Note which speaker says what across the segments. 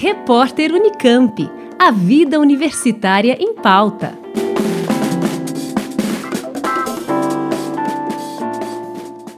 Speaker 1: Repórter Unicamp. A vida universitária em pauta.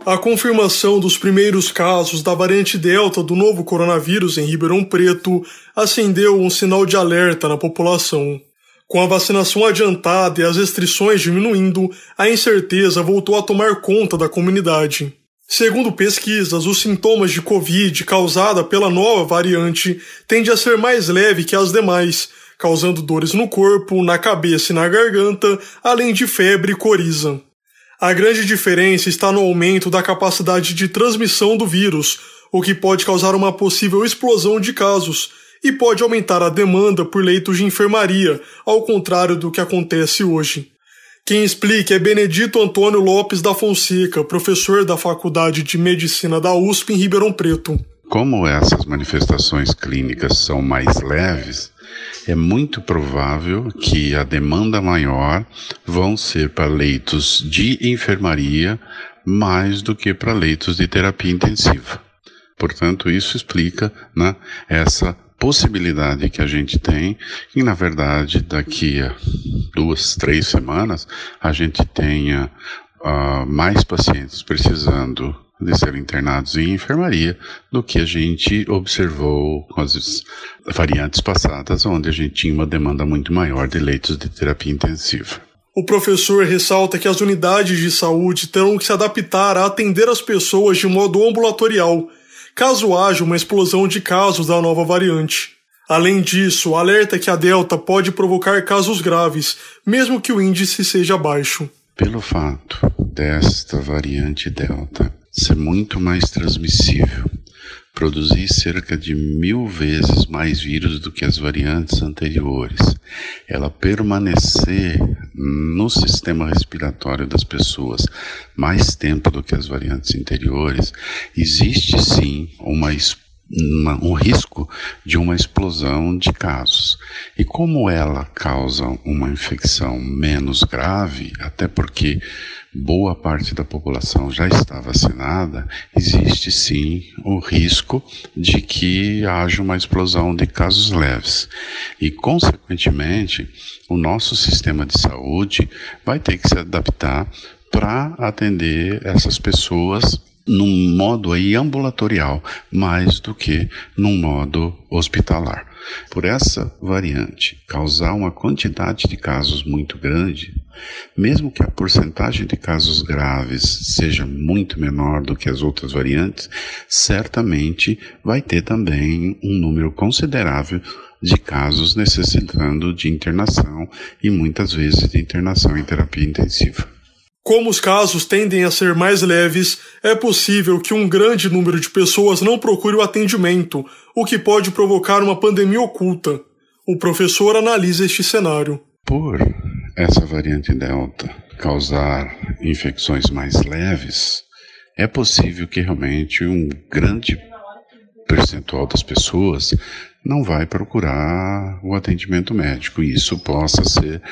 Speaker 2: A confirmação dos primeiros casos da variante Delta do novo coronavírus em Ribeirão Preto acendeu um sinal de alerta na população. Com a vacinação adiantada e as restrições diminuindo, a incerteza voltou a tomar conta da comunidade. Segundo pesquisas, os sintomas de Covid causada pela nova variante tende a ser mais leve que as demais, causando dores no corpo, na cabeça e na garganta, além de febre e coriza. A grande diferença está no aumento da capacidade de transmissão do vírus, o que pode causar uma possível explosão de casos, e pode aumentar a demanda por leitos de enfermaria, ao contrário do que acontece hoje. Quem explica é Benedito Antônio Lopes da Fonseca, professor da Faculdade de Medicina da USP em Ribeirão Preto.
Speaker 3: Como essas manifestações clínicas são mais leves, é muito provável que a demanda maior vão ser para leitos de enfermaria mais do que para leitos de terapia intensiva. Portanto, isso explica né, essa possibilidade que a gente tem, que na verdade daqui a duas, três semanas a gente tenha uh, mais pacientes precisando de serem internados em enfermaria do que a gente observou com as variantes passadas, onde a gente tinha uma demanda muito maior de leitos de terapia intensiva.
Speaker 2: O professor ressalta que as unidades de saúde terão que se adaptar a atender as pessoas de modo ambulatorial caso haja uma explosão de casos da nova variante. Além disso, alerta que a Delta pode provocar casos graves, mesmo que o índice seja baixo.
Speaker 3: Pelo fato desta variante Delta ser muito mais transmissível, produzir cerca de mil vezes mais vírus do que as variantes anteriores, ela permanecer no sistema respiratório das pessoas mais tempo do que as variantes anteriores, existe sim uma uma, um risco de uma explosão de casos. E como ela causa uma infecção menos grave, até porque boa parte da população já está vacinada, existe sim o risco de que haja uma explosão de casos leves. E, consequentemente, o nosso sistema de saúde vai ter que se adaptar para atender essas pessoas num modo aí ambulatorial, mais do que num modo hospitalar. Por essa variante causar uma quantidade de casos muito grande, mesmo que a porcentagem de casos graves seja muito menor do que as outras variantes, certamente vai ter também um número considerável de casos necessitando de internação e muitas vezes de internação em terapia intensiva.
Speaker 2: Como os casos tendem a ser mais leves, é possível que um grande número de pessoas não procure o atendimento, o que pode provocar uma pandemia oculta. O professor analisa este cenário.
Speaker 3: Por essa variante Delta causar infecções mais leves, é possível que realmente um grande percentual das pessoas não vai procurar o atendimento médico e isso possa ser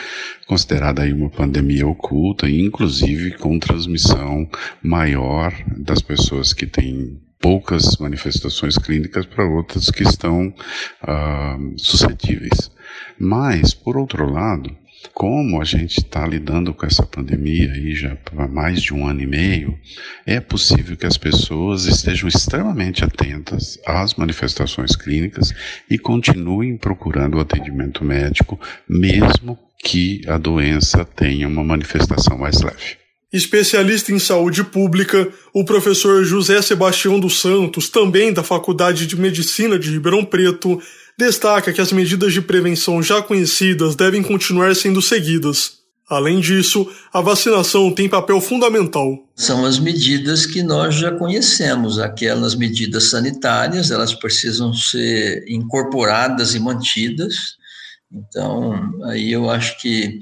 Speaker 3: considerado aí uma pandemia oculta, inclusive com transmissão maior das pessoas que têm poucas manifestações clínicas para outras que estão uh, suscetíveis. Mas, por outro lado, como a gente está lidando com essa pandemia aí já há mais de um ano e meio, é possível que as pessoas estejam extremamente atentas às manifestações clínicas e continuem procurando o atendimento médico, mesmo que a doença tenha uma manifestação mais leve.
Speaker 2: Especialista em saúde pública, o professor José Sebastião dos Santos, também da Faculdade de Medicina de Ribeirão Preto, destaca que as medidas de prevenção já conhecidas devem continuar sendo seguidas. Além disso, a vacinação tem papel fundamental.
Speaker 4: São as medidas que nós já conhecemos, aquelas medidas sanitárias, elas precisam ser incorporadas e mantidas. Então, aí eu acho que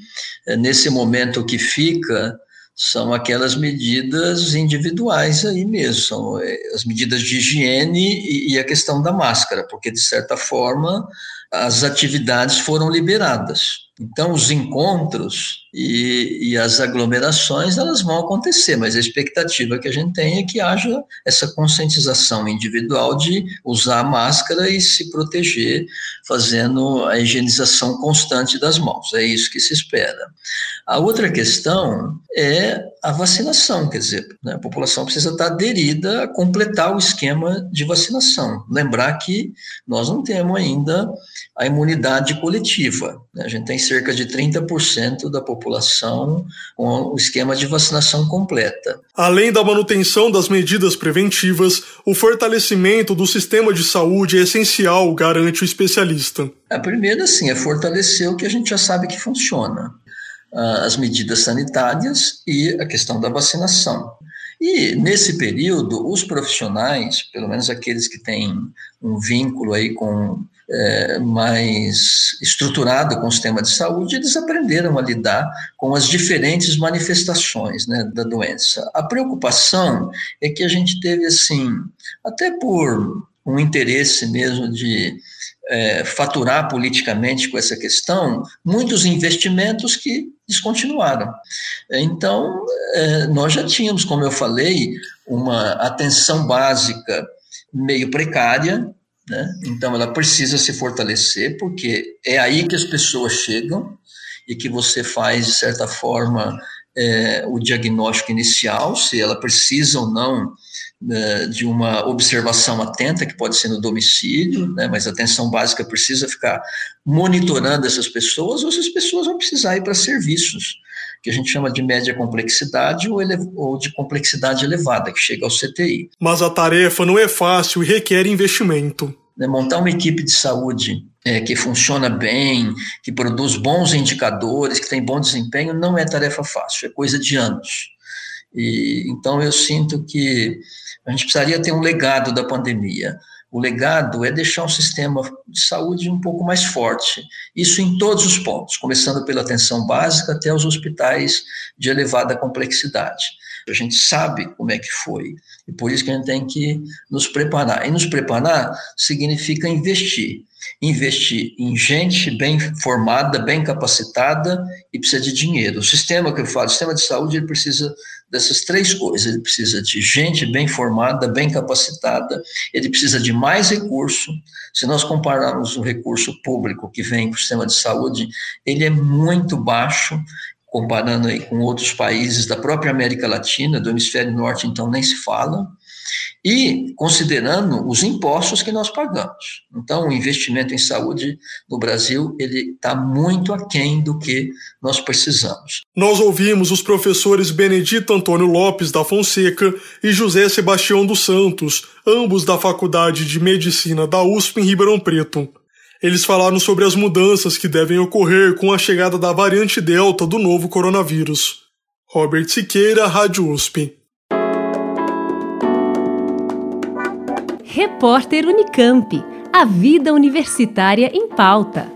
Speaker 4: é, nesse momento que fica são aquelas medidas individuais aí mesmo, são eh, as medidas de higiene e a questão da máscara, porque de certa forma as atividades foram liberadas. Então, os encontros e, e, as aglomerações elas vão acontecer, mas a expectativa que a gente tem é que haja essa conscientização individual de usar a máscara e se proteger, fazendo a higienização constante das mãos. É isso que se espera. A outra questão é a vacinação, quer dizer, né, a população precisa estar aderida a completar o esquema de vacinação. Lembrar que nós não temos ainda a imunidade coletiva. Né? A gente tem cerca de 30% da população com o esquema de vacinação completa.
Speaker 2: Além da manutenção das medidas preventivas, o fortalecimento do sistema de saúde é essencial, garante o especialista.
Speaker 4: A primeira, sim, é fortalecer o que a gente já sabe que funciona. Ah, as medidas sanitárias e a questão da vacinação. E nesse período, os profissionais, pelo menos aqueles que têm um vínculo aí com é, mais estruturado com o sistema de saúde, eles aprenderam a lidar com as diferentes manifestações né, da doença. A preocupação é que a gente teve, assim, até por um interesse mesmo de é, faturar politicamente com essa questão, muitos investimentos que descontinuaram. Então, é, nós já tínhamos, como eu falei, uma atenção básica meio precária, né? Então, ela precisa se fortalecer, porque é aí que as pessoas chegam e que você faz, de certa forma, é, o diagnóstico inicial, se ela precisa ou não de uma observação atenta, que pode ser no domicílio, né, mas a atenção básica precisa ficar monitorando essas pessoas, ou essas pessoas vão precisar ir para serviços, que a gente chama de média complexidade ou, ou de complexidade elevada, que chega ao CTI.
Speaker 2: Mas a tarefa não é fácil e requer investimento.
Speaker 4: Né, montar uma equipe de saúde é, que funciona bem, que produz bons indicadores, que tem bom desempenho, não é tarefa fácil, é coisa de anos. E, então eu sinto que a gente precisaria ter um legado da pandemia. O legado é deixar um sistema de saúde um pouco mais forte. Isso em todos os pontos, começando pela atenção básica até os hospitais de elevada complexidade. A gente sabe como é que foi, e por isso que a gente tem que nos preparar. E nos preparar significa investir. Investir em gente bem formada, bem capacitada e precisa de dinheiro. O sistema que eu falo, o sistema de saúde, ele precisa dessas três coisas. Ele precisa de gente bem formada, bem capacitada, ele precisa de mais recurso. Se nós compararmos o recurso público que vem para o sistema de saúde, ele é muito baixo, comparando aí com outros países da própria América Latina, do hemisfério norte, então nem se fala e considerando os impostos que nós pagamos. Então, o investimento em saúde no Brasil ele está muito aquém do que nós precisamos.
Speaker 2: Nós ouvimos os professores Benedito Antônio Lopes da Fonseca e José Sebastião dos Santos, ambos da Faculdade de Medicina da USP em Ribeirão Preto. Eles falaram sobre as mudanças que devem ocorrer com a chegada da variante Delta do novo coronavírus. Robert Siqueira, Rádio USP.
Speaker 1: Repórter Unicamp. A vida universitária em pauta.